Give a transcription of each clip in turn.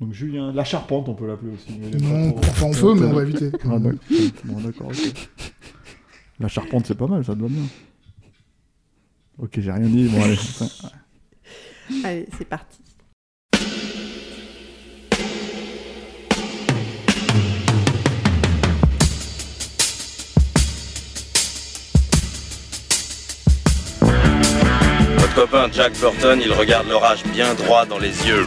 Donc Julien, la charpente, on peut l'appeler aussi. mais est pas Non, trop- en feu, mais on va éviter. Ah, d'accord. Bon, d'accord, ok. La charpente, c'est pas mal, ça te va bien. Ok, j'ai rien dit. Bon, allez. Allez, c'est parti. Votre copain Jack Burton, il regarde l'orage bien droit dans les yeux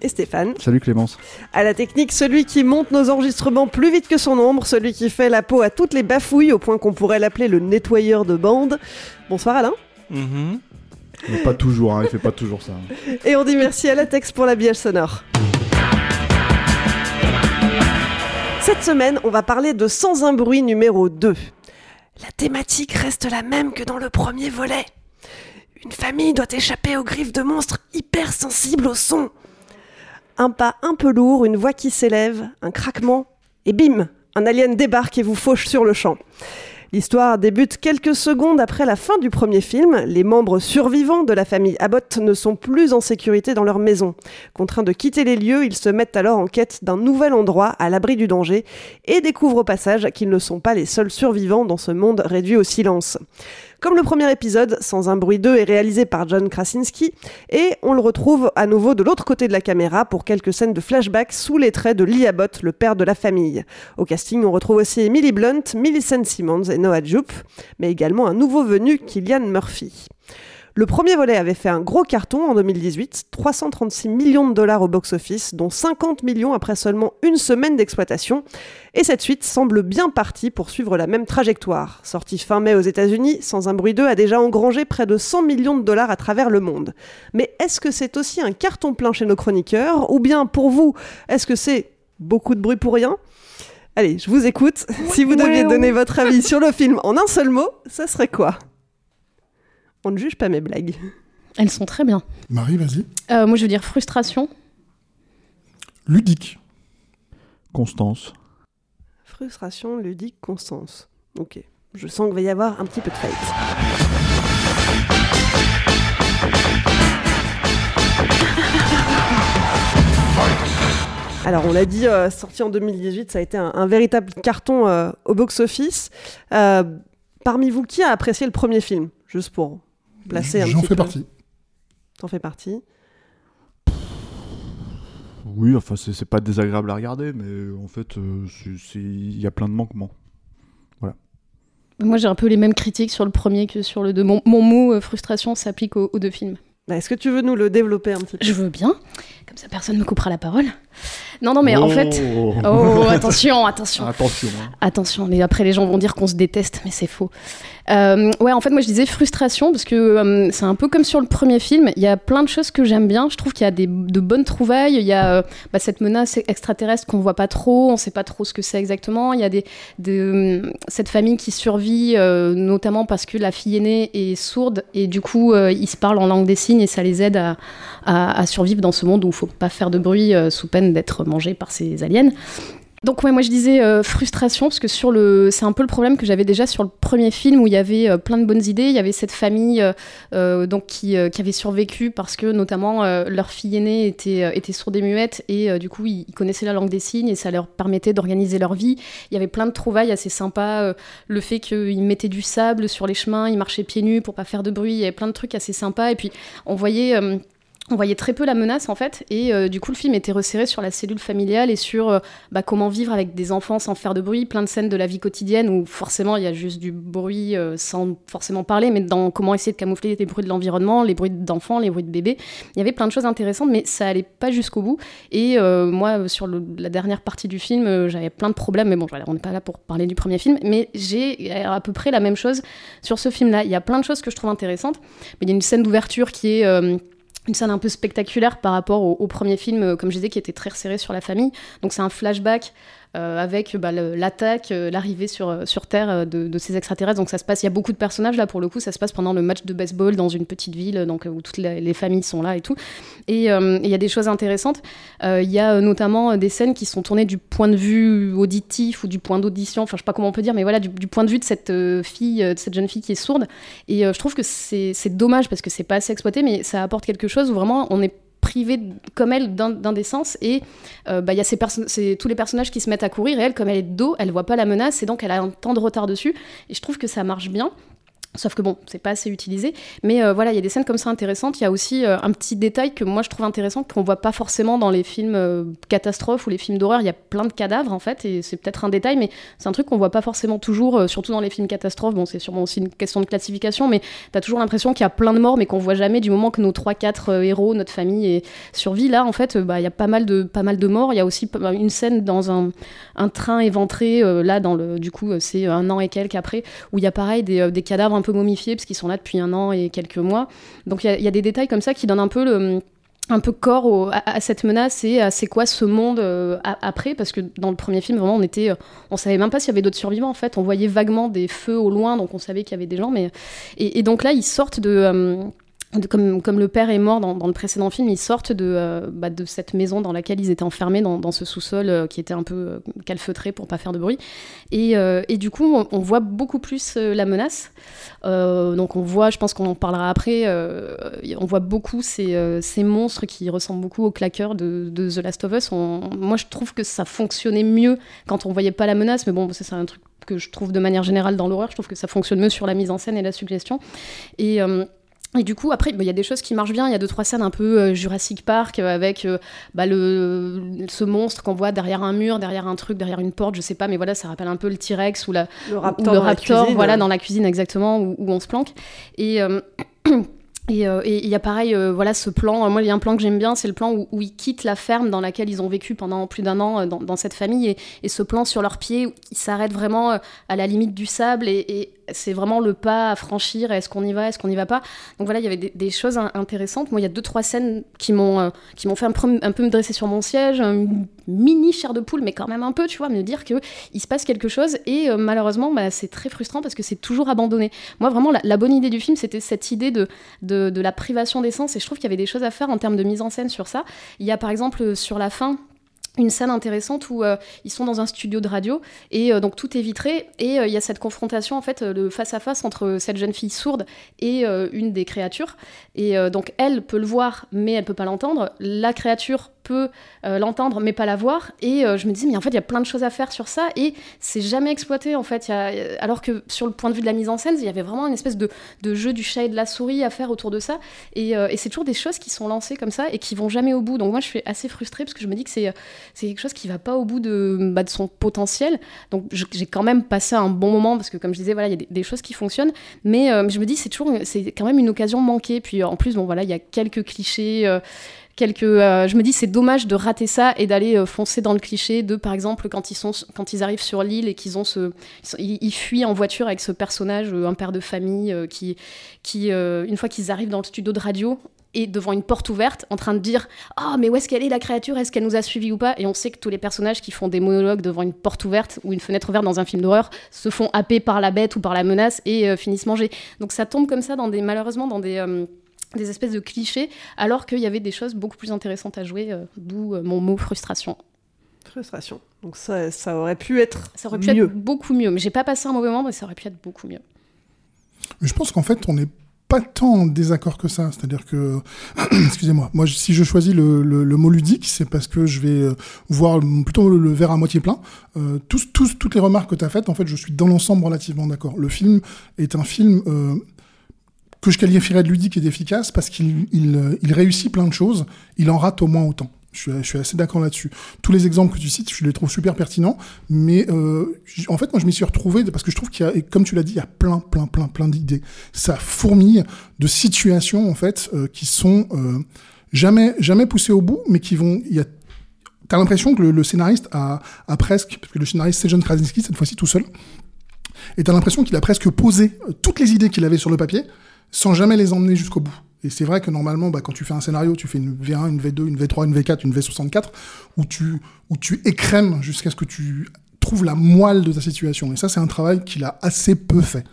Et Stéphane. Salut Clémence. À la technique, celui qui monte nos enregistrements plus vite que son ombre, celui qui fait la peau à toutes les bafouilles au point qu'on pourrait l'appeler le nettoyeur de bande. Bonsoir Alain. Mais pas toujours, hein, il fait pas toujours ça. Et on dit merci à Latex pour l'habillage sonore. Cette semaine, on va parler de Sans un bruit numéro 2. La thématique reste la même que dans le premier volet. Une famille doit échapper aux griffes de monstres hypersensibles au son. Un pas un peu lourd, une voix qui s'élève, un craquement, et bim, un alien débarque et vous fauche sur le champ. L'histoire débute quelques secondes après la fin du premier film. Les membres survivants de la famille Abbott ne sont plus en sécurité dans leur maison. Contraints de quitter les lieux, ils se mettent alors en quête d'un nouvel endroit à l'abri du danger et découvrent au passage qu'ils ne sont pas les seuls survivants dans ce monde réduit au silence. Comme le premier épisode, Sans un bruit 2 est réalisé par John Krasinski et on le retrouve à nouveau de l'autre côté de la caméra pour quelques scènes de flashback sous les traits de Lee Abbott, le père de la famille. Au casting, on retrouve aussi Emily Blunt, Millicent Simmons et Noah Jupe, mais également un nouveau venu, Killian Murphy. Le premier volet avait fait un gros carton en 2018, 336 millions de dollars au box-office, dont 50 millions après seulement une semaine d'exploitation. Et cette suite semble bien partie pour suivre la même trajectoire. Sorti fin mai aux États-Unis, Sans un bruit 2 a déjà engrangé près de 100 millions de dollars à travers le monde. Mais est-ce que c'est aussi un carton plein chez nos chroniqueurs? Ou bien pour vous, est-ce que c'est beaucoup de bruit pour rien? Allez, je vous écoute. Si vous deviez donner votre avis sur le film en un seul mot, ça serait quoi? On ne juge pas mes blagues. Elles sont très bien. Marie, vas-y. Euh, moi, je veux dire frustration. Ludique. Constance. Frustration, ludique, constance. Ok. Je sens qu'il va y avoir un petit peu de fight. Alors, on l'a dit, euh, sorti en 2018, ça a été un, un véritable carton euh, au box-office. Euh, parmi vous, qui a apprécié le premier film Juste pour placer un J'en fais peu. partie. T'en fais partie. Oui, enfin, c'est pas désagréable à regarder, mais en fait, euh, il y a plein de manquements. Moi, j'ai un peu les mêmes critiques sur le premier que sur le deux. Mon, mon mot euh, frustration s'applique aux, aux deux films. Bah, Est-ce que tu veux nous le développer un petit peu? Je veux bien. Comme ça, personne ne me coupera la parole. Non, non, mais en Oh. fait. Oh, attention, attention. Attention. hein. Attention, mais après les gens vont dire qu'on se déteste, mais c'est faux. Euh, ouais, en fait, moi je disais frustration parce que euh, c'est un peu comme sur le premier film. Il y a plein de choses que j'aime bien. Je trouve qu'il y a des, de bonnes trouvailles. Il y a euh, bah, cette menace extraterrestre qu'on voit pas trop. On sait pas trop ce que c'est exactement. Il y a cette famille qui survit, notamment parce que la fille aînée est sourde et du coup ils se parlent en langue des signes et ça les aide à, à- à survivre dans ce monde où il faut pas faire de bruit sous peine d'être mangé par ces aliens. Donc ouais, moi je disais euh, frustration parce que sur le, c'est un peu le problème que j'avais déjà sur le premier film où il y avait euh, plein de bonnes idées. Il y avait cette famille euh, donc qui, avait survécu parce que notamment leur fille aînée était était sourde et muette et du coup ils, ils connaissaient la langue des signes et ça leur permettait d'organiser leur vie. Il y avait plein de trouvailles assez sympas. le fait qu'ils mettaient du sable sur les chemins, ils marchaient pieds nus pour pas faire de bruit. Il y avait plein de trucs assez sympas et puis on voyait on voyait très peu la menace en fait, et euh, du coup le film était resserré sur la cellule familiale et sur euh, bah, comment vivre avec des enfants sans faire de bruit, plein de scènes de la vie quotidienne où forcément il y a juste du bruit euh, sans forcément parler, mais dans comment essayer de camoufler les bruits de l'environnement, les bruits d'enfants, les bruits de bébés. Il y avait plein de choses intéressantes, mais ça allait pas jusqu'au bout. Et moi, sur la dernière partie du film, j'avais plein de problèmes, mais bon, on n'est pas là pour parler du premier film, mais j'ai à peu près la même chose sur ce film-là. Il y a plein de choses que je trouve intéressantes, mais il y a une scène d'ouverture qui est une scène un peu spectaculaire par rapport au, premier film, euh, comme je disais, qui était très resserré sur la famille. Donc c'est un flashback avec bah, l'attaque, euh, l'arrivée sur, euh, sur Terre euh, de, ces extraterrestres. Donc ça se passe, il y a beaucoup de personnages là pour le coup, ça se passe pendant le match de baseball dans une petite ville, donc euh, où toutes les, les familles sont là et tout. Et euh, il y a des choses intéressantes. Euh, Il y a euh, notamment euh, des scènes qui sont tournées du point de vue auditif ou du point d'audition, enfin je sais pas comment on peut dire, mais voilà, du, du point de vue de cette euh, fille, euh, de cette jeune fille qui est sourde. Et euh, je trouve que c'est dommage parce que c'est pas assez exploité, mais ça apporte quelque chose où vraiment on est privé de- comme elle d'un des sens. Et euh, bah, il y a ces tous les personnages qui se mettent à courir et elle comme elle est de dos elle voit pas la menace et donc elle a un temps de retard dessus. Et je trouve que ça marche bien Sauf que bon, c'est pas assez utilisé. Mais euh, voilà, il y a des scènes comme ça intéressantes. Il y a aussi euh, un petit détail que moi je trouve intéressant, qu'on voit pas forcément dans les films euh, catastrophes ou les films d'horreur. Il y a plein de cadavres en fait, et c'est peut-être un détail, mais c'est un truc qu'on voit pas forcément toujours, euh, surtout dans les films catastrophes. Bon, c'est sûrement aussi une question de classification, mais t'as toujours l'impression qu'il y a plein de morts, mais qu'on voit jamais du moment que nos 3-4 euh, héros, notre famille est survie. Là, en fait, bah, il y a pas mal de, pas mal de morts. Il y a aussi p- une scène dans un, un train éventré, là, dans le, du coup, c'est un an et quelques après, où il y a pareil des, des cadavres un peu momifiés, parce qu'ils sont là depuis un an et quelques mois. Donc il y a- des détails comme ça qui donnent un peu le un peu corps à, cette menace et à c'est quoi ce monde euh, après parce que dans le premier film vraiment on était euh, on savait même pas s'il y avait d'autres survivants en fait on voyait vaguement des feux au loin donc on savait qu'il y avait des gens mais et, donc là ils sortent de euh, de- comme, le père est mort dans, le précédent film, ils sortent de, euh, bah, de cette maison dans laquelle ils étaient enfermés, dans, ce sous-sol euh, qui était un peu euh, calfeutré pour pas faire de bruit. Et, du coup, on, voit beaucoup plus la menace. Donc on voit, je pense qu'on en parlera après, on voit beaucoup ces, monstres qui ressemblent beaucoup aux claqueurs de, The Last of Us. Moi, je trouve que ça fonctionnait mieux quand on voyait pas la menace, mais bon, c'est un truc que je trouve de manière générale dans l'horreur. Je trouve que ça fonctionne mieux sur la mise en scène et la suggestion. Et et du coup, après, bah, il y a des choses qui marchent bien. Il y a deux, trois scènes un peu euh, Jurassic Park euh, avec euh, bah, le, ce monstre qu'on voit derrière un mur, derrière un truc, derrière une porte, je sais pas, mais voilà, ça rappelle un peu le T-Rex ou, la, Le ou raptor, le dans raptor, cuisine. voilà, dans la cuisine exactement, où, où on se planque. Et. Et euh, il y a pareil, euh, voilà ce plan. euh, Moi, il y a un plan que j'aime bien, c'est le plan où, où ils quittent la ferme dans laquelle ils ont vécu pendant plus d'un an dans, dans cette famille. Et, et ce plan sur leurs pieds, où ils s'arrêtent vraiment à la limite du sable. Et, et c'est vraiment le pas à franchir. Est-ce qu'on y va Est-ce qu'on n'y va pas Donc voilà, il y avait des, choses in- intéressantes. Moi, il y a deux, trois scènes qui m'ont euh, fait un peu, un me dresser sur mon siège. Une mini chair de poule, mais quand même un peu, tu vois, me dire qu'il se passe quelque chose. Et euh, malheureusement, bah, c'est très frustrant parce que c'est toujours abandonné. Moi, vraiment, la, la bonne idée du film, c'était cette idée de, de, de la privation d'essence. Et je trouve qu'il y avait des choses à faire en termes de mise en scène sur ça. Il y a par exemple euh, sur la fin une scène intéressante où euh, ils sont dans un studio de radio et euh, donc tout est vitré et euh, il y a cette confrontation en fait le face à face entre cette jeune fille sourde et une des créatures. Et donc elle peut le voir mais elle peut pas l'entendre. La créature euh, l'entendre mais pas la voir et euh, je me dis mais en fait il y a plein de choses à faire sur ça et c'est jamais exploité en fait alors que sur le point de vue de la mise en scène il y avait vraiment une espèce de, jeu du chat et de la souris à faire autour de ça et, euh, et c'est toujours des choses qui sont lancées comme ça et qui vont jamais au bout donc moi je suis assez frustrée parce que je me dis que c'est quelque chose qui va pas au bout de, bah, son potentiel. Donc j'ai quand même passé un bon moment parce que comme je disais, voilà, il y a des, choses qui fonctionnent, mais je me dis c'est toujours, c'est quand même une occasion manquée. Puis en plus, bon voilà, il y a quelques clichés. Euh, je me dis c'est dommage de rater ça et d'aller euh, foncer dans le cliché de par exemple quand ils sont quand ils arrivent sur l'île et qu'ils ont ce ils, fuient en voiture avec ce personnage euh, un père de famille qui qui une fois qu'ils arrivent dans le studio de radio et devant une porte ouverte en train de dire ah mais où est-ce qu'elle est la créature? Est-ce qu'elle nous a suivis ou pas? Et on sait que tous les personnages qui font des monologues devant une porte ouverte ou une fenêtre ouverte dans un film d'horreur se font happer par la bête ou par la menace et finissent mangés. Donc ça tombe comme ça dans des malheureusement dans des des espèces de clichés, alors qu'il y avait des choses beaucoup plus intéressantes à jouer, euh, d'où euh, mon mot frustration. Frustration. Donc ça, ça aurait pu être Ça aurait pu mieux. être beaucoup mieux. Mais j'ai pas passé un mauvais moment, mais ça aurait pu être beaucoup mieux. Mais je pense qu'en fait, on n'est pas tant en désaccord que ça. C'est-à-dire que, excusez-moi, moi, si je choisis le, le- le mot ludique, c'est parce que je vais euh, voir plutôt le, le verre à moitié plein. Euh, tous, tous, toutes les remarques que tu as faites, en fait, je suis dans l'ensemble relativement d'accord. Le film est un film euh, que je qualifierais de ludique et d'efficace parce qu'il il, euh, réussit plein de choses, il en rate au moins autant. Je suis, assez d'accord là-dessus. Tous les exemples que tu cites, je les trouve super pertinents, mais euh, en fait, moi, je m'y suis retrouvé parce que je trouve qu'il y a, comme tu l'as dit, il y a plein, plein, plein, plein d'idées. Ça fourmille de situations en fait euh, qui sont euh, jamais, jamais poussées au bout, mais qui vont. Il y a T'as l'impression que le, scénariste a, presque, parce que le scénariste c'est John Krasinski cette fois-ci tout seul, et t'as l'impression qu'il a presque posé toutes les idées qu'il avait sur le papier sans jamais les emmener jusqu'au bout. Et c'est vrai que normalement, bah, quand tu fais un scénario, tu fais une V1, une V2, une V3, une V4, une V64, où tu, où tu écrèmes jusqu'à ce que tu trouves la moelle de ta situation. Et ça, c'est un travail qu'il a assez peu fait.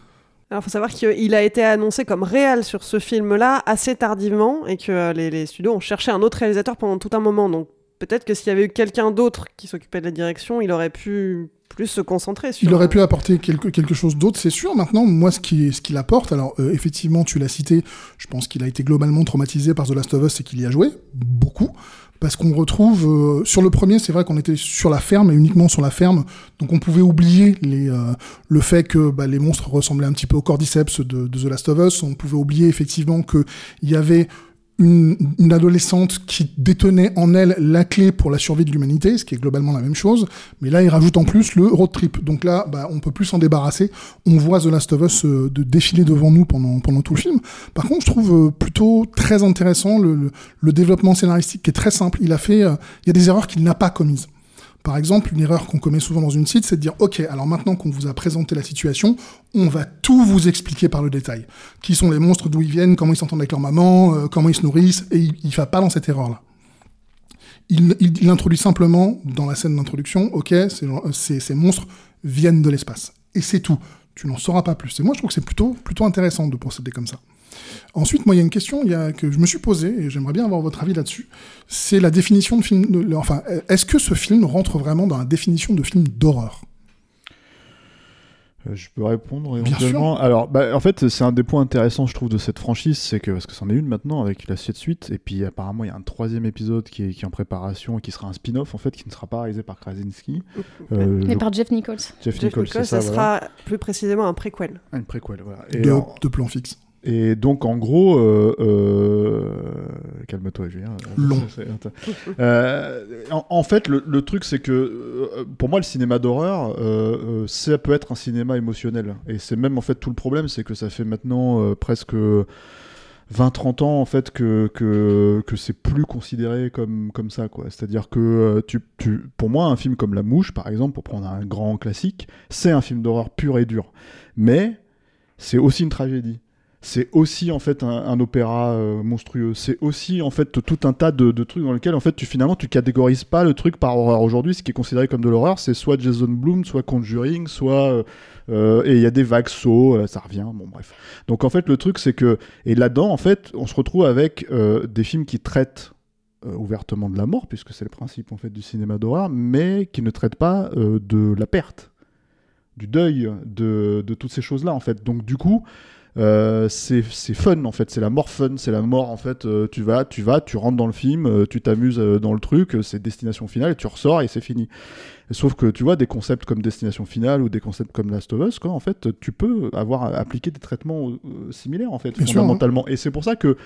Alors, faut savoir qu'il a été annoncé comme réel sur ce film-là assez tardivement et que les, studios ont cherché un autre réalisateur pendant tout un moment. Peut-être que s'il y avait eu quelqu'un d'autre qui s'occupait de la direction, il aurait pu plus se concentrer sur. Il aurait pu apporter quelque, quelque chose d'autre, c'est sûr. Maintenant, moi, ce qui, ce qu'il apporte, alors euh, effectivement, tu l'as cité, je pense qu'il a été globalement traumatisé par The Last of Us et qu'il y a joué beaucoup. Parce qu'on retrouve, euh, sur le premier, c'est vrai qu'on était sur la ferme et uniquement sur la ferme, donc on pouvait oublier les, euh, le fait que bah, les monstres ressemblaient un petit peu au cordyceps de, de The Last of Us, on pouvait oublier effectivement qu'il y avait une, une adolescente qui détenait en elle la clé pour la survie de l'humanité, ce qui est globalement la même chose. Mais là, il rajoute en plus le road trip. Donc là, bah, on peut plus s'en débarrasser. On voit The Last of Us euh, de défiler devant nous pendant, pendant tout le film. Par contre, je trouve euh, plutôt très intéressant le, le, le développement scénaristique qui est très simple. Il a fait, euh, il y a des erreurs qu'il n'a pas commises. Par exemple, une erreur qu'on commet souvent dans une site, c'est de dire OK, alors maintenant qu'on vous a présenté la situation, on va tout vous expliquer par le détail. Qui sont les monstres, d'où ils viennent, comment ils s'entendent avec leur maman, euh, comment ils se nourrissent, et il, il va pas dans cette erreur-là. Il, introduit simplement dans la scène d'introduction, OK, ces, ces monstres viennent de l'espace. Et c'est tout. Tu n'en sauras pas plus. Et moi, je trouve que c'est plutôt, plutôt intéressant de procéder comme ça. Ensuite, moi, il y a une question il y a, que je me suis posée, et j'aimerais bien avoir votre avis là-dessus. C'est la définition de film. Enfin, est-ce que ce film rentre vraiment dans la définition de film d'horreur? Je peux répondre éventuellement. Alors, bah, en fait, c'est un des points intéressants, je trouve, de cette franchise, c'est que parce que c'en est une maintenant avec la suite suite, et puis apparemment il y a un troisième épisode qui est, qui est en préparation et qui sera un spin-off en fait, qui ne sera pas réalisé par Krasinski, euh, mais je... par Jeff Nichols. Jeff, Jeff Nichols, Nichols ça, ça voilà. sera plus précisément un préquel. Un préquel, voilà. Et de, alors, de plan fixe. Et donc, en gros, euh, euh, calme-toi, Julien. Long. Euh, en, en, fait, le, le truc, c'est que euh, pour moi, le cinéma d'horreur, euh, ça peut être un cinéma émotionnel. Et c'est même en fait tout le problème, c'est que ça fait maintenant euh, presque 20-30 ans en fait que, que, que c'est plus considéré comme, comme ça. quoi. C'est-à-dire que euh, tu, tu, pour moi, un film comme La Mouche, par exemple, pour prendre un grand classique, c'est un film d'horreur pur et dur. Mais c'est aussi une tragédie c'est aussi en fait un, opéra euh, monstrueux. C'est aussi en fait tout un tas de, trucs dans lesquels en fait tu finalement tu catégorises pas le truc par horreur. Aujourd'hui, ce qui est considéré comme de l'horreur, c'est soit Jason Blum, soit Conjuring, soit euh, et il y a des vagues sauts, euh, ça revient. Bon bref. Donc en fait le truc c'est que et là-dedans en fait on se retrouve avec euh, des films qui traitent euh, ouvertement de la mort puisque c'est le principe en fait du cinéma d'horreur, mais qui ne traitent pas euh, de la perte, du deuil, de, de toutes ces choses là en fait. Donc du coup euh, c'est fun en fait, c'est la mort fun, c'est la mort en fait. Euh, tu vas, tu vas, tu rentres dans le film, euh, tu t'amuses dans le truc, c'est destination finale et tu ressors et c'est fini. Sauf que tu vois des concepts comme destination finale ou des concepts comme Last of Us, quoi, en fait, tu peux avoir appliqué des traitements euh, similaires en fait, Bien fondamentalement. Sûr, hein. Et c'est pour ça que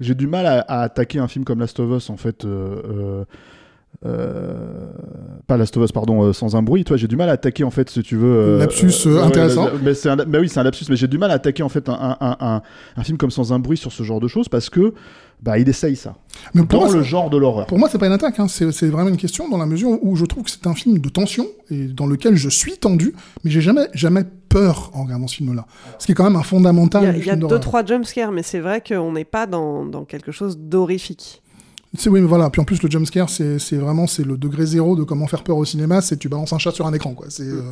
j'ai du mal à, à, attaquer un film comme Last of Us en fait. Euh, pas Last of Us, pardon, euh, sans un bruit. Toi, j'ai du mal à attaquer en fait, si tu veux. Euh, lapsus intéressant. Ouais, mais, c'est un, mais oui, c'est un lapsus. Mais j'ai du mal à attaquer en fait un, un, un, un, film comme Sans un bruit sur ce genre de choses parce que bah il essaye ça. Mais dans moi, le genre de l'horreur. Pour moi, c'est pas une attaque. Hein. C'est vraiment une question dans la mesure où je trouve que c'est un film de tension et dans lequel je suis tendu, mais j'ai jamais jamais peur en regardant ce film-là. Ce qui est quand même un fondamental. Il y a, il y a deux trois jumpscares, mais c'est vrai qu'on n'est pas dans, dans quelque chose d'horrifique. Oui, mais voilà. Puis en plus, le jumpscare, c'est vraiment c'est le degré zéro de comment faire peur au cinéma. C'est tu balances un chat sur un écran, quoi. C'est. Euh...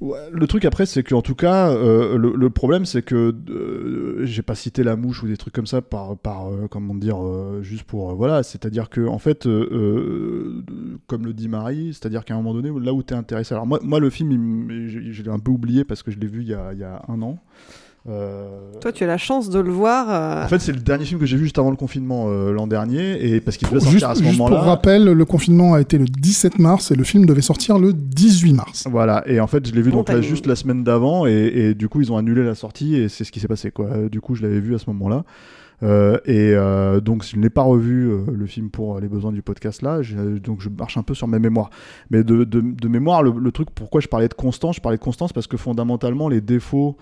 Le truc après, c'est qu'en tout cas, euh, le, problème, c'est que euh, j'ai pas cité la mouche ou des trucs comme ça par, par euh, comment dire, juste pour voilà. C'est-à-dire que en fait, comme le dit Marie, c'est-à-dire qu'à un moment donné, là où t'es intéressé. Alors moi, moi, le film, il je l'ai un peu oublié parce que je l'ai vu il y a, il y a un an. Euh, Toi, tu as la chance de le voir. euh, en fait, c'est le dernier film que j'ai vu juste avant le confinement euh, l'an dernier, et parce qu'il devait sortir Juste, à ce juste pour moment-là. rappel, le confinement a été le 17 mars et le film devait sortir le 18 mars. Voilà, et en fait, je l'ai vu Bon donc là, juste la semaine d'avant, et, et du coup, ils ont annulé la sortie, et c'est ce qui s'est passé, quoi. Du coup, je l'avais vu à ce moment-là. Euh, et euh, donc, je n'ai pas revu euh, le film pour les besoins du podcast là, donc je marche un peu sur mes mémoires. Mais de, de, de mémoire, le, le truc, pourquoi je parlais de constance? Je parlais de constance parce que fondamentalement, les défauts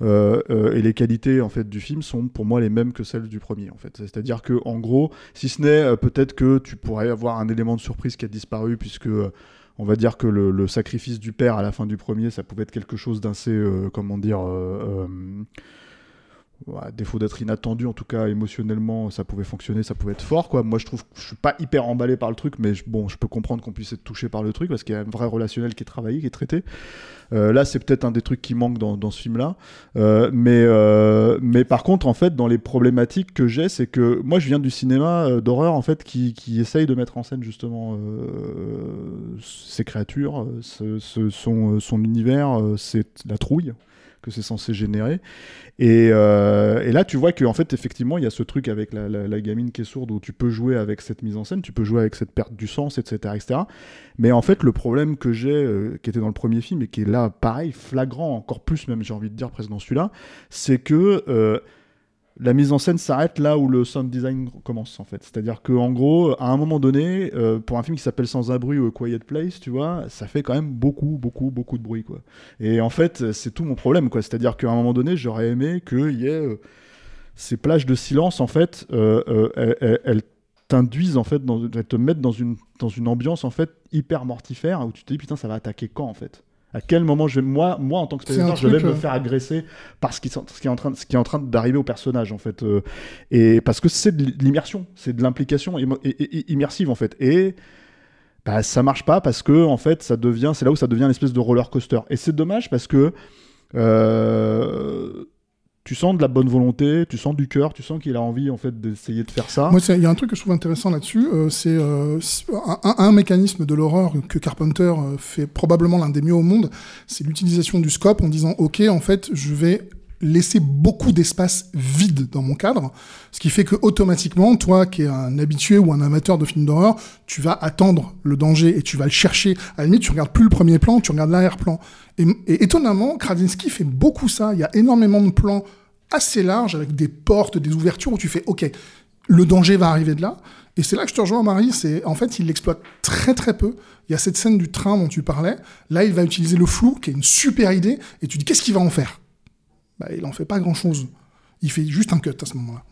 et les qualités en fait du film sont pour moi les mêmes que celles du premier en fait. C'est-à-dire que en gros, si ce n'est euh, peut-être que tu pourrais avoir un élément de surprise qui a disparu puisque euh, on va dire que le, sacrifice du père à la fin du premier, ça pouvait être quelque chose d'assez, euh, comment dire, euh, euh, à défaut d'être inattendu, en tout cas émotionnellement, ça pouvait fonctionner, ça pouvait être fort, quoi. Moi, je trouve que je suis pas hyper emballé par le truc, mais je- bon, je peux comprendre qu'on puisse être touché par le truc parce qu'il y a un vrai relationnel qui est travaillé, qui est traité. Euh, là, c'est peut-être un des trucs qui manque dans, dans ce film-là. Euh, mais, euh, mais par contre, en fait, dans les problématiques que j'ai, c'est que moi, je viens du cinéma d'horreur, en fait, qui, qui essaye de mettre en scène justement ces créatures, son, son univers, c'est la trouille que c'est censé générer. Et, euh, et là, tu vois qu'en fait, effectivement, il y a ce truc avec la, gamine qui est sourde où tu peux jouer avec cette mise en scène, tu peux jouer avec cette perte du sens, etc. etc. Mais en fait, le problème que j'ai, euh, qui était dans le premier film et qui est là, pareil, flagrant, encore plus même, j'ai envie de dire, presque dans celui-là, c'est que euh, la mise en scène s'arrête là où le sound design commence, en fait. C'est-à-dire qu'en gros, à un moment donné, euh, pour un film qui s'appelle Sans bruit ou Quiet Place, tu vois, ça fait quand même beaucoup, beaucoup, beaucoup de bruit, quoi. Et en fait, c'est tout mon problème, quoi. C'est-à-dire qu'à un moment donné, j'aurais aimé qu'il y ait euh, ces plages de silence, en fait, euh, elles, t'induisent, en fait, elles te mettent dans une, dans une ambiance, en fait, hyper mortifère, où tu te dis, putain, ça va attaquer quand, en fait? À quel moment je vais, moi, moi en tant que spectateur, je vais me euh, faire agresser par ce qui, ce qui est en train, ce qui est en train d'arriver au personnage en fait, euh, et parce que c'est de l'immersion, c'est de l'implication immersive en fait, et bah, ça marche pas parce que en fait ça devient, c'est là où ça devient une espèce de roller coaster, et c'est dommage parce que euh, tu sens de la bonne volonté, tu sens du cœur, tu sens qu'il a envie en fait d'essayer de faire ça. Moi, il y a un truc que je trouve intéressant là-dessus, euh, c'est euh, un- un mécanisme de l'horreur que Carpenter euh, fait probablement l'un des mieux au monde, c'est l'utilisation du scope en disant, ok, en fait, je vais laisser beaucoup d'espace vide dans mon cadre, ce qui fait que automatiquement, toi qui es un habitué ou un amateur de films d'horreur, tu vas attendre le danger et tu vas le chercher. À la limite, tu regardes plus le premier plan, tu regardes l'arrière-plan. Et, étonnamment, Krasinski fait beaucoup ça. Il y a énormément de plans assez larges avec des portes, des ouvertures où tu fais, ok, le danger va arriver de là. Et c'est là que je te rejoins, Marie. C'est en fait, il l'exploite très très peu. Il y a cette scène du train dont tu parlais. Là, il va utiliser le flou, qui est une super idée. Et tu dis, qu'est-ce qu'il va en faire? Bah, Il en fait pas grand chose. Il fait juste un cut à ce moment-là.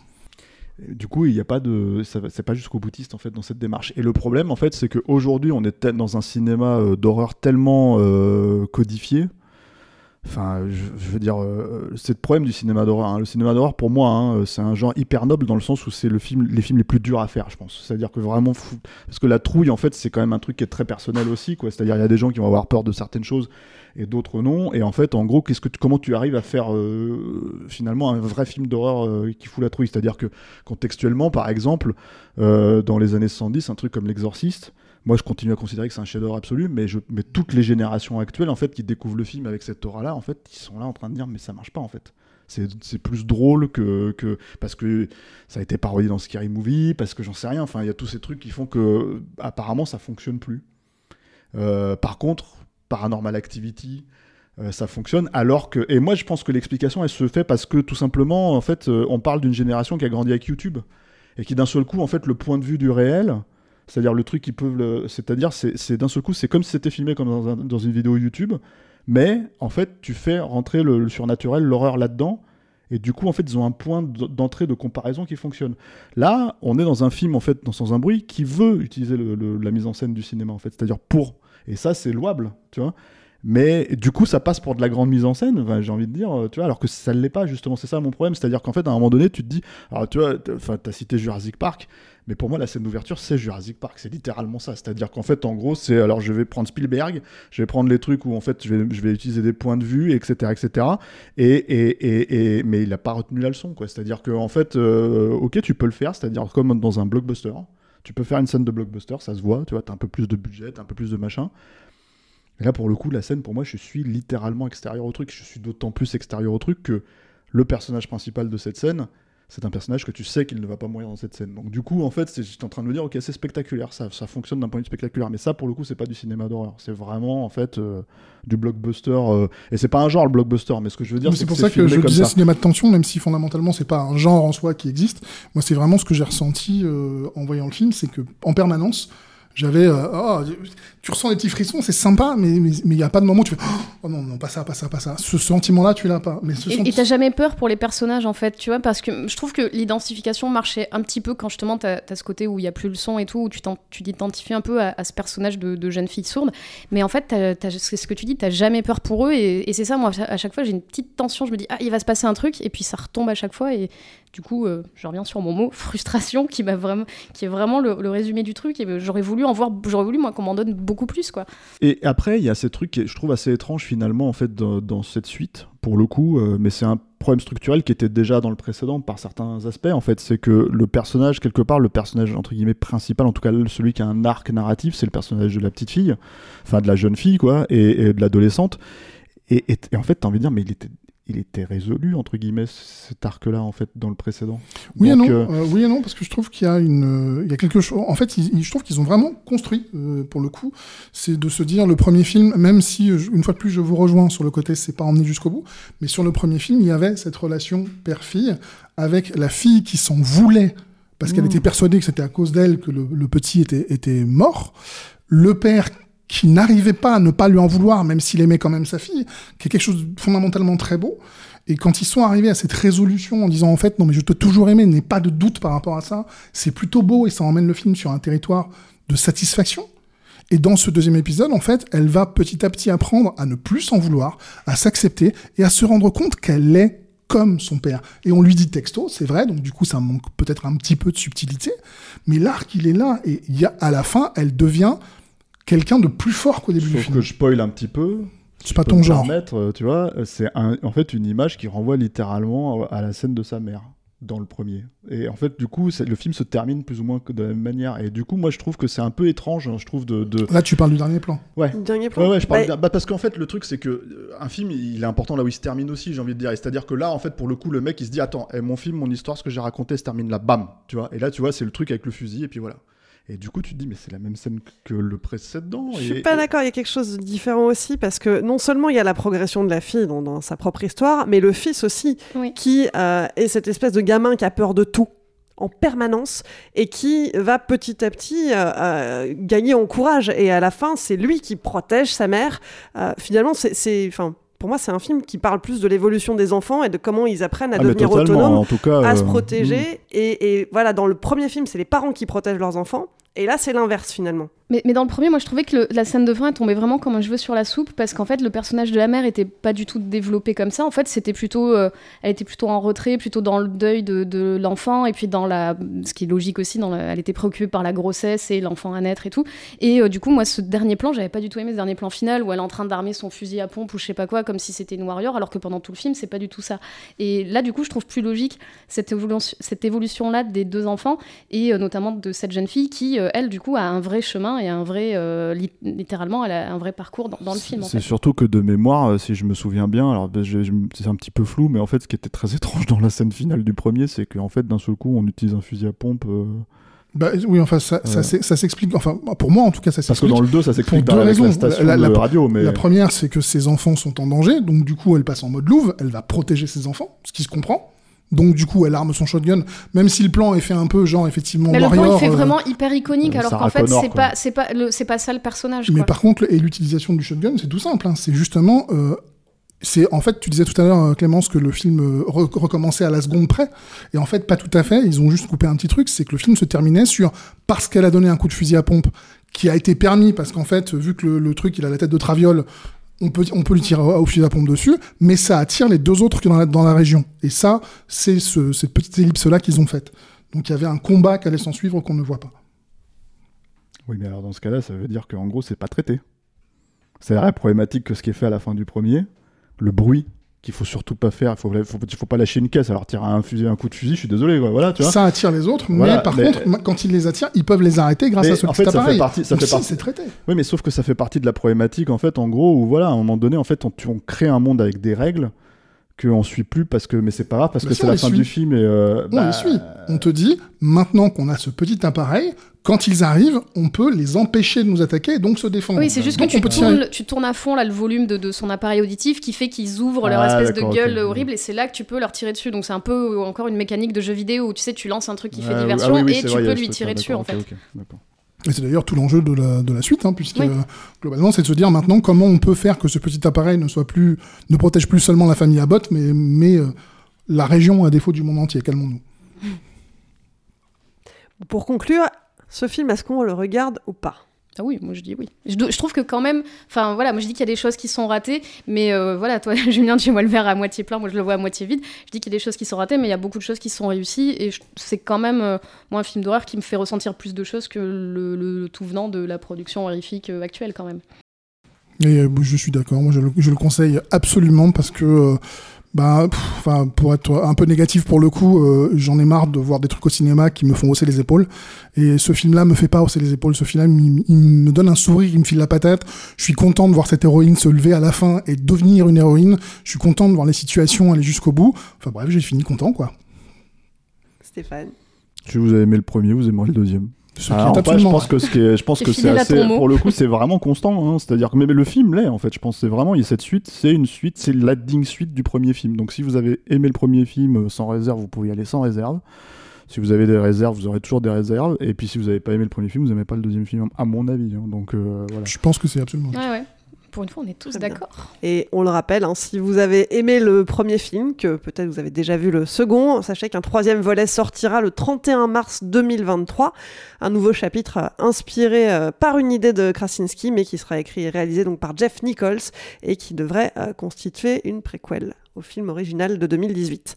Du coup, il n'y a pas de, c'est pas jusqu'au boutiste en fait dans cette démarche. Et le problème en fait, c'est qu'aujourd'hui, on est dans un cinéma euh, d'horreur tellement euh, codifié. Enfin, je, veux dire, euh, c'est le problème du cinéma d'horreur. hein. Le cinéma d'horreur, pour moi, hein, c'est un genre hyper noble dans le sens où c'est le film, les films les plus durs à faire, je pense. C'est-à-dire que vraiment parce que la trouille, en fait, c'est quand même un truc qui est très personnel aussi. C'est-à-dire, il y a des gens qui vont avoir peur de certaines choses et d'autres non. Et en fait, en gros, qu'est-ce que tu- comment tu arrives à faire euh, finalement un vrai film d'horreur euh, qui fout la trouille? C'est-à-dire que contextuellement, par exemple, euh, dans les années 70, un truc comme L'Exorciste, moi je continue à considérer que c'est un chef-d'œuvre absolu, mais, je, mais toutes les générations actuelles, en fait, qui découvrent le film avec cette aura-là, en fait, ils sont là en train de dire, mais ça marche pas, en fait. C'est plus drôle que, que. Parce que ça a été parodié dans Scary Movie, parce que j'en sais rien. Enfin, il y a tous ces trucs qui font que, apparemment, ça fonctionne plus. Par contre, Paranormal Activity, euh, ça fonctionne. Alors que. Et moi, je pense que l'explication, elle se fait parce que, tout simplement, en fait, euh, on parle d'une génération qui a grandi avec YouTube. Et qui, d'un seul coup, en fait, le point de vue du réel. C'est-à-dire le truc qui peut, le... c'est-à-dire c'est, d'un seul coup, c'est comme si c'était filmé comme dans, un- une vidéo YouTube, mais en fait tu fais rentrer le, surnaturel, l'horreur là-dedans, et du coup en fait ils ont un point d'entrée de comparaison qui fonctionne. Là, on est dans un film en fait, dans Sans un bruit, qui veut utiliser la mise en scène du cinéma en fait, c'est-à-dire pour, et ça c'est louable, tu vois. Mais du coup, ça passe pour de la grande mise en scène, j'ai envie de dire, euh, tu vois, alors que ça ne l'est pas, justement. C'est ça mon problème. C'est-à-dire qu'en fait, à un moment donné, tu te dis, alors tu t'as cité Jurassic Park, mais pour moi, la scène d'ouverture, c'est Jurassic Park. C'est littéralement ça. C'est-à-dire qu'en fait, en gros, c'est, alors je vais prendre Spielberg, je vais prendre les trucs où en fait, je vais, utiliser des points de vue, etc., etc. Et, et, et, et- mais il n'a pas retenu la leçon, quoi. C'est-à-dire que en fait, euh, ok, tu peux le faire, c'est-à-dire comme dans un blockbuster. Tu peux faire une scène de blockbuster, ça se voit, tu vois, t'as un peu plus de budget, t'as un peu plus de machin. Et là, pour le coup, la scène, pour moi, je suis littéralement extérieur au truc. Je suis d'autant plus extérieur au truc que le personnage principal de cette scène, c'est un personnage que tu sais qu'il ne va pas mourir dans cette scène. Donc, du coup, en fait, j'étais en train de me dire, ok, c'est spectaculaire, ça, ça fonctionne d'un point de vue spectaculaire. Mais ça, pour le coup, c'est pas du cinéma d'horreur. C'est vraiment, en fait, euh, du blockbuster. euh, Et c'est pas un genre, le blockbuster, mais ce que je veux dire, c'est c'est pour que ça que je disais ça. cinéma de tension, même si fondamentalement c'est pas un genre en soi qui existe. Moi, c'est vraiment ce que j'ai ressenti euh, en voyant le film, c'est que en permanence, j'avais, euh, oh, tu ressens des petits frissons, c'est sympa, mais mais mais il y a pas de moment où tu fais, oh non non pas ça, pas ça, pas ça. Ce sentiment-là, tu l'as pas. Mais ce Et t'as jamais peur pour les personnages en fait, tu vois, parce que je trouve que l'identification marchait un petit peu quand justement t'as as ce côté où il y a plus le son et tout, où tu t'identifies un peu à, à ce personnage de, de jeune fille sourde. Mais en fait, c'est ce que tu dis, t'as jamais peur pour eux, et, et c'est ça, moi, à chaque fois, j'ai une petite tension, je me dis, ah, il va se passer un truc, et puis ça retombe à chaque fois, et du coup, euh, je reviens sur mon mot, frustration, qui, m'a vraiment, qui est vraiment le, le résumé du truc, et j'aurais voulu en voir, j'aurais voulu, moi, qu'on m'en donne beaucoup plus, quoi. Et après, il y a ces trucs que je trouve assez étranges finalement en fait dans, cette suite, pour le coup, euh, mais c'est un problème structurel qui était déjà dans le précédent par certains aspects en fait, c'est que le personnage quelque part, le personnage entre guillemets principal, en tout cas celui qui a un arc narratif, c'est le personnage de la petite fille, enfin de la jeune fille quoi, et, de l'adolescente. Et- et en fait, t'as envie de dire, mais il était, il était résolu entre guillemets cet arc-là en fait dans le précédent. Oui Donc, et non, euh, euh, oui et non, parce que je trouve qu'il y a une, euh, il y a quelque chose. En fait, ils- ils- je trouve qu'ils ont vraiment construit euh, pour le coup. C'est de se dire le premier film, même si une fois de plus je vous rejoins sur le côté, c'est pas emmené jusqu'au bout, mais sur le premier film, il y avait cette relation père-fille avec la fille qui s'en voulait parce qu'elle Mmh. était persuadée que c'était à cause d'elle que le, le petit était, était mort. Le père qui n'arrivait pas à ne pas lui en vouloir, même s'il aimait quand même sa fille, qui est quelque chose de fondamentalement très beau. Et quand ils sont arrivés à cette résolution en disant en fait non mais je t'ai toujours aimé, n'aie pas de doute par rapport à ça, c'est plutôt beau et ça emmène le film sur un territoire de satisfaction. Et dans ce deuxième épisode, en fait, elle va petit à petit apprendre à ne plus s'en vouloir, à s'accepter et à se rendre compte qu'elle est comme son père. Et on lui dit texto, c'est vrai, donc du coup ça manque peut-être un petit peu de subtilité, mais l'arc il est là et y a, à la fin, elle devient quelqu'un de plus fort qu'au début du film. que je spoil un petit peu. C'est si pas ton genre. permettre, euh, tu vois, c'est un- en fait une image qui renvoie littéralement à la scène de sa mère dans le premier. Et en fait, du coup, le film se termine plus ou moins de la même manière. Et du coup, moi, je trouve que c'est un peu étrange. hein, je trouve de, de- Là, tu parles du dernier plan. Ouais. Dernier plan. Ouais, ouais, je parle Bah, bien- bah, parce qu'en fait, le truc, c'est que euh, un film, il est important là où il se termine aussi, j'ai envie de dire. C'est-à-dire que là, en fait, pour le coup, le mec, il se dit Attends, eh, mon film, mon histoire, ce que j'ai raconté se termine là, bam, tu vois. Et là, tu vois, c'est le truc avec le fusil, et puis voilà. Et du coup, tu te dis Mais c'est la même scène que le précédent. Je et- suis pas et- d'accord, il y a quelque chose de différent aussi, parce que non seulement il y a la progression de la fille dans, dans sa propre histoire, mais le fils aussi, Oui. qui euh, est cette espèce de gamin qui a peur de tout en permanence et qui va petit à petit euh, euh, gagner en courage. Et à la fin, c'est lui qui protège sa mère. Euh, finalement, c'est- pour moi, c'est un film qui parle plus de l'évolution des enfants et de comment ils apprennent à Ah, devenir autonomes, en tout cas, à euh, se mm. protéger. Et, et voilà, dans le premier film, c'est les parents qui protègent leurs enfants. Et là, c'est l'inverse finalement. Mais, dans le premier, moi, je trouvais que la scène de fin elle tombait vraiment comme un cheveu sur la soupe parce qu'en fait, le personnage de la mère était pas du tout développé comme ça. En fait, c'était plutôt, euh, elle était plutôt en retrait, plutôt dans le deuil de, l'enfant et puis dans la, ce qui est logique aussi, elle était préoccupée par la grossesse et l'enfant à naître et tout. Et euh, du coup, moi, ce dernier plan, j'avais pas du tout aimé ce dernier plan final où elle est en train d'armer son fusil à pompe ou je sais pas quoi, comme si c'était une warrior, alors que pendant tout le film, c'est pas du tout ça. Et là, du coup, je trouve plus logique cette évolution, cette évolution-là des deux enfants et euh, notamment de cette jeune fille qui, elle, du coup, a un vrai chemin et un vrai, euh, li- littéralement, elle a un vrai parcours dans, dans le film. C'est surtout que de mémoire, euh, si je me souviens bien, alors ben, c'est un petit peu flou, mais en fait, ce qui était très étrange dans la scène finale du premier, c'est qu'en fait, d'un seul coup, on utilise un fusil à pompe. euh, Bah, oui, enfin, ça, Ouais. s'explique. Enfin, pour moi, en tout cas, ça Parce que s'explique. dans le 2, ça pour s'explique deux dans- avec raisons. la station La- la- de radio, mais La première, c'est que ses enfants sont en danger, donc du coup, elle passe en mode louve, elle va protéger ses enfants, ce qui se comprend. Donc du coup, elle arme son shotgun, même si le plan est fait un peu genre effectivement Mais le plan, il fait euh, vraiment hyper iconique, euh, alors qu'en fait, c'est pas, c'est pas, le- c'est pas ça le personnage. Mais quoi. par contre, et l'utilisation du shotgun, c'est tout simple. hein. C'est justement, euh, c'est en fait, tu disais tout à l'heure, euh, Clémence, que le film re- recommençait à la seconde près, et en fait, pas tout à fait. Ils ont juste coupé un petit truc, c'est que le film se terminait sur parce qu'elle a donné un coup de fusil à pompe qui a été permis parce qu'en fait, vu que le, le truc, il a la tête de traviole. On peut, on peut lui tirer au fusil à pompe dessus, mais ça attire les deux autres dans la, dans la région. Et ça, c'est ce, cette petite ellipse-là qu'ils ont faite. Donc il y avait un combat qui allait s'en suivre qu'on ne voit pas. Oui, mais alors dans ce cas-là, ça veut dire qu'en gros, c'est pas traité. C'est la problématique que ce qui est fait à la fin du premier, le bruit qu'il faut surtout pas faire. Il faut, faut, faut pas lâcher une caisse. Alors tirer un fusil, un coup de fusil, je suis désolé. quoi. Voilà, tu vois. Ça attire les autres, Voilà, mais par mais- contre, quand ils les attirent, ils peuvent les arrêter grâce Mais à ce en petit fait, ça fait partie- ça Donc fait si, partie- c'est traité. Oui, mais sauf que ça fait partie de la problématique, en fait, en gros, où voilà, à un moment donné, en fait, on crée un monde avec des règles qu'on suit plus parce que, mais c'est pas grave parce Mais que si, c'est la fin suit. du film et. euh, On bah, les suit. On te dit, maintenant qu'on a ce petit appareil, quand ils arrivent, on peut les empêcher de nous attaquer et donc se défendre. Oui, c'est juste que Donc, tu tirer. tournes, tu tournes à fond là, le volume de, de son appareil auditif qui fait qu'ils ouvrent leur Ah, espèce de gueule horrible et c'est là que tu peux leur tirer dessus. Donc c'est un peu euh, encore une mécanique de jeu vidéo où tu sais, tu lances un truc qui fait ah, diversion oui, oui, et tu vrai, peux lui tirer dessus en fait. Et c'est d'ailleurs tout l'enjeu de la, de la suite, hein, puisque Oui. euh, globalement, c'est de se dire maintenant comment on peut faire que ce petit appareil ne soit plus, ne protège plus seulement la famille Abbott, mais, mais euh, la région à défaut du monde entier. Calmons-nous. Pour conclure, ce film, est-ce qu'on le regarde ou pas? Ah oui, moi je dis oui. Je, trouve que quand même, enfin voilà, moi je dis qu'il y a des choses qui sont ratées, mais euh, voilà, toi Julien, tu vois le verre à moitié plein, moi je le vois à moitié vide. Je dis qu'il y a des choses qui sont ratées, mais il y a beaucoup de choses qui sont réussies et c'est quand même euh, moi un film d'horreur qui me fait ressentir plus de choses que le, tout venant de la production horrifique euh, actuelle quand même. Et je suis d'accord, moi je le, conseille absolument parce que, bah, pff, pour être un peu négatif pour le coup, euh, j'en ai marre de voir des trucs au cinéma qui me font hausser les épaules. Et ce film-là me fait pas hausser les épaules. Ce film-là, il, il me donne un sourire, il me file la patate. Je suis content de voir cette héroïne se lever à la fin et devenir une héroïne. Je suis content de voir les situations aller jusqu'au bout. Enfin bref, j'ai fini content, quoi. Stéphane Si vous avez aimé le premier, vous aimerez le deuxième. Ce qui Alors, est fait, je pense que ce qui est, je pense que c'est assez, pour le coup, c'est vraiment constant. hein. C'est-à-dire que mais le film l'est en fait. Je pense que c'est vraiment, il y a cette suite, c'est une suite, c'est la digne suite du premier film. Donc si vous avez aimé le premier film euh, sans réserve, vous pouvez y aller sans réserve. Si vous avez des réserves, vous aurez toujours des réserves. Et puis si vous n'avez pas aimé le premier film, vous n'aimez pas le deuxième film, à mon avis. hein. Donc euh, voilà. Je pense que c'est absolument. Ouais, ouais. Pour une fois, on est tous d'accord. Et on le rappelle, hein, si vous avez aimé le premier film, que peut-être vous avez déjà vu le second, sachez qu'un troisième volet sortira le 31 mars 2023. Un nouveau chapitre euh, inspiré euh, par une idée de Krasinski, mais qui sera écrit et réalisé donc par Jeff Nichols et qui devrait euh, constituer une préquelle au film original de 2018.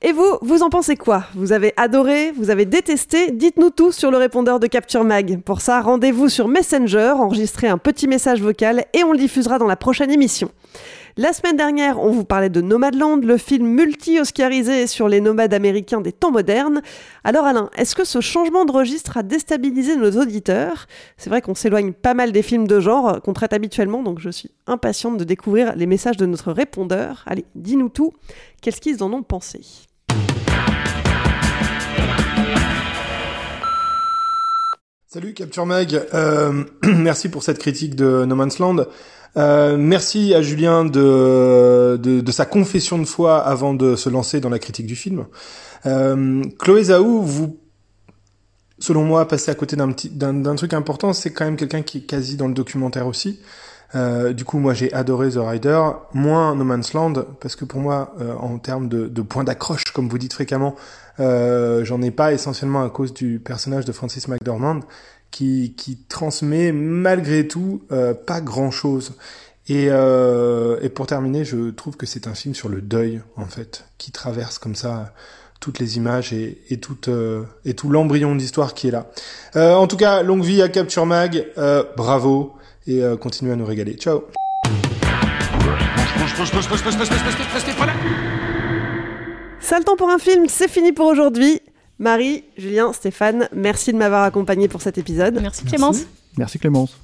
Et vous, vous en pensez quoi? Vous avez adoré Vous avez détesté? Dites-nous tout sur le répondeur de Capture Mag. Pour ça, rendez-vous sur Messenger, enregistrez un petit message vocal et on le diffusera dans la prochaine émission. La semaine dernière, on vous parlait de Nomadland, le film multi-oscarisé sur les nomades américains des temps modernes. Alors Alain, est-ce que ce changement de registre a déstabilisé nos auditeurs? C'est vrai qu'on s'éloigne pas mal des films de genre euh, qu'on traite habituellement, donc je suis impatiente de découvrir les messages de notre répondeur. Allez, dis-nous tout. Qu'est-ce qu'ils en ont pensé? Salut Capture Mag, Euh, merci pour cette critique de No Man's Land. Euh, merci à Julien de, de, sa confession de foi avant de se lancer dans la critique du film. Euh, Chloé Zhao, vous, selon moi, passez à côté d'un petit d'un truc important. C'est quand même quelqu'un qui est quasi dans le documentaire aussi. Euh, du coup, moi, j'ai adoré The Rider, moins No Man's Land, parce que pour moi, euh, en termes de, de points d'accroche, comme vous dites fréquemment, euh, j'en ai pas essentiellement à cause du personnage de Francis McDormand, qui, qui transmet malgré tout euh, pas grand-chose. Et, euh, et pour terminer, je trouve que c'est un film sur le deuil, en fait, qui traverse comme ça toutes les images et, et, tout, euh, et tout l'embryon d'histoire qui est là. Euh, en tout cas, longue vie à Capture Mag, euh, bravo, et euh, continuez à nous régaler. Ciao Ça le temps pour un film, c'est fini pour aujourd'hui. Marie, Julien, Stéphane, merci de m'avoir accompagné pour cet épisode. Merci Clémence. Merci Clémence.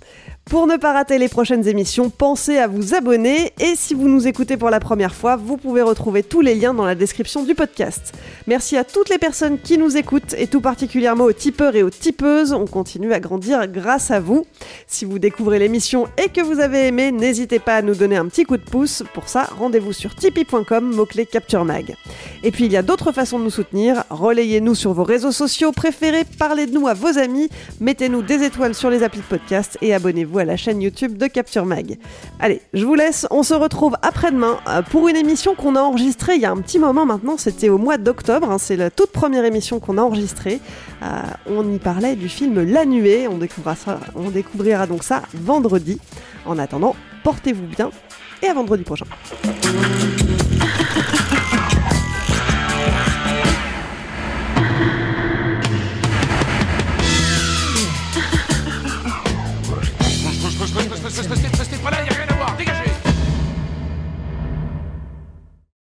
Pour ne pas rater les prochaines émissions, pensez à vous abonner et si vous nous écoutez pour la première fois, vous pouvez retrouver tous les liens dans la description du podcast. Merci à toutes les personnes qui nous écoutent et tout particulièrement aux tipeurs et aux tipeuses. On continue à grandir grâce à vous. Si vous découvrez l'émission et que vous avez aimé, n'hésitez pas à nous donner un petit coup de pouce. Pour ça, rendez-vous sur tipeee.com, mot-clé Capture Mag. Et puis il y a d'autres façons de nous soutenir. Relayez-nous sur vos réseaux sociaux préférés, parlez de nous à vos amis, mettez-nous des étoiles sur les applis de podcast et abonnez-vous à la chaîne YouTube de Capture Mag. Allez, je vous laisse, on se retrouve après-demain euh, pour une émission qu'on a enregistrée il y a un petit moment maintenant, c'était au mois d'octobre, hein, c'est la toute première émission qu'on a enregistrée. Euh, on y parlait du film La Nuée, on découvrira, ça, on découvrira donc ça vendredi. En attendant, portez-vous bien et à vendredi prochain.